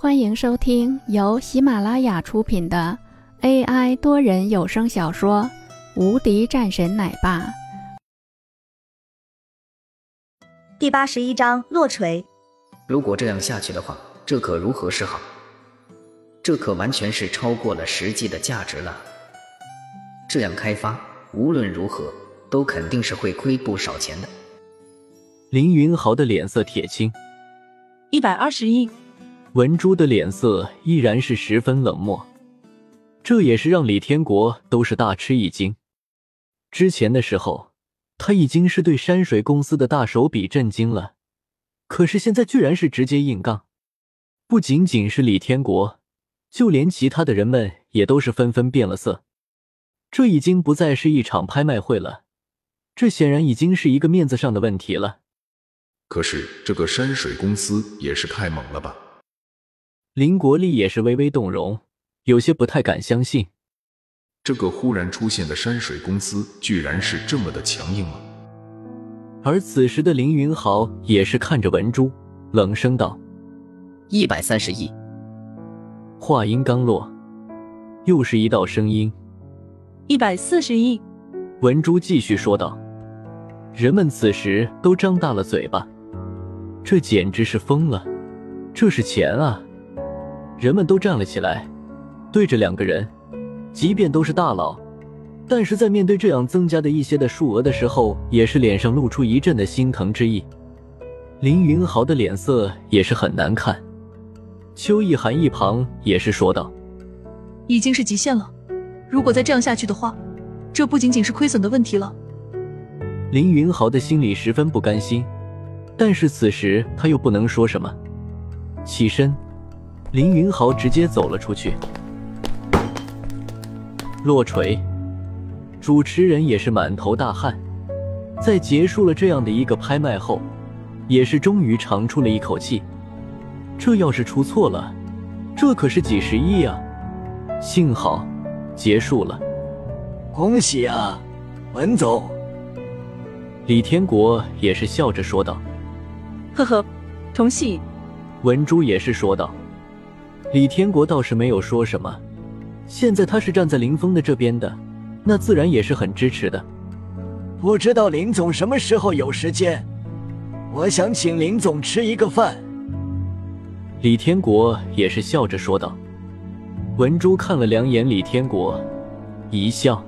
欢迎收听由喜马拉雅出品的 AI 多人有声小说《无敌战神奶爸》第八十一章落锤。如果这样下去的话，这可如何是好？这可完全是超过了实际的价值了。这样开发，无论如何都肯定是会亏不少钱的。林云豪的脸色铁青，一百二十亿。文珠的脸色依然是十分冷漠，这也是让李天国都是大吃一惊。之前的时候，他已经是对山水公司的大手笔震惊了，可是现在居然是直接硬杠。不仅仅是李天国，就连其他的人们也都是纷纷变了色。这已经不再是一场拍卖会了，这显然已经是一个面子上的问题了。可是这个山水公司也是太猛了吧！林国立也是微微动容，有些不太敢相信，这个忽然出现的山水公司居然是这么的强硬吗？而此时的林云豪也是看着文珠，冷声道：“一百三十亿。”话音刚落，又是一道声音：“一百四十亿。”文珠继续说道：“人们此时都张大了嘴巴，这简直是疯了，这是钱啊！”人们都站了起来，对着两个人，即便都是大佬，但是在面对这样增加的一些的数额的时候，也是脸上露出一阵的心疼之意。林云豪的脸色也是很难看。邱意涵一旁也是说道：“已经是极限了，如果再这样下去的话，这不仅仅是亏损的问题了。”林云豪的心里十分不甘心，但是此时他又不能说什么，起身。林云豪直接走了出去，落锤。主持人也是满头大汗，在结束了这样的一个拍卖后，也是终于长出了一口气。这要是出错了，这可是几十亿啊！幸好结束了，恭喜啊，文总！李天国也是笑着说道：“呵呵，同喜。”文珠也是说道。李天国倒是没有说什么，现在他是站在林峰的这边的，那自然也是很支持的。不知道林总什么时候有时间，我想请林总吃一个饭。李天国也是笑着说道。文珠看了两眼李天国，一笑：“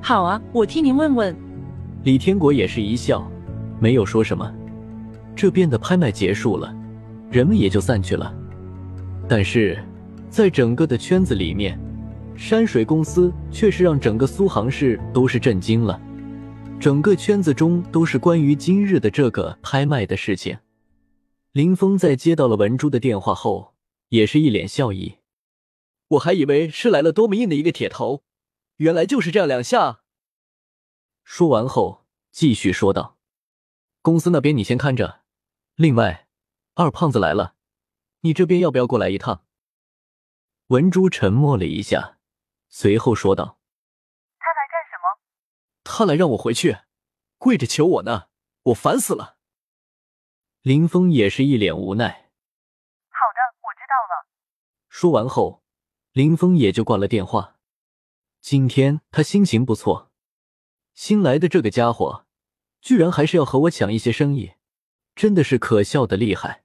好啊，我替您问问。”李天国也是一笑，没有说什么。这边的拍卖结束了，人们也就散去了。但是，在整个的圈子里面，山水公司却是让整个苏杭市都是震惊了。整个圈子中都是关于今日的这个拍卖的事情。林峰在接到了文珠的电话后，也是一脸笑意。我还以为是来了多么硬的一个铁头，原来就是这样两下。说完后，继续说道：“公司那边你先看着，另外，二胖子来了。”你这边要不要过来一趟？文珠沉默了一下，随后说道：“他来干什么？他来让我回去，跪着求我呢，我烦死了。”林峰也是一脸无奈。好的，我知道了。说完后，林峰也就挂了电话。今天他心情不错，新来的这个家伙，居然还是要和我抢一些生意，真的是可笑的厉害。